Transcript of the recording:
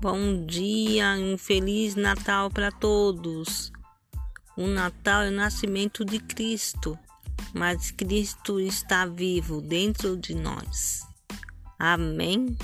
Bom dia e um feliz Natal para todos. O Natal é o nascimento de Cristo, mas Cristo está vivo dentro de nós. Amém.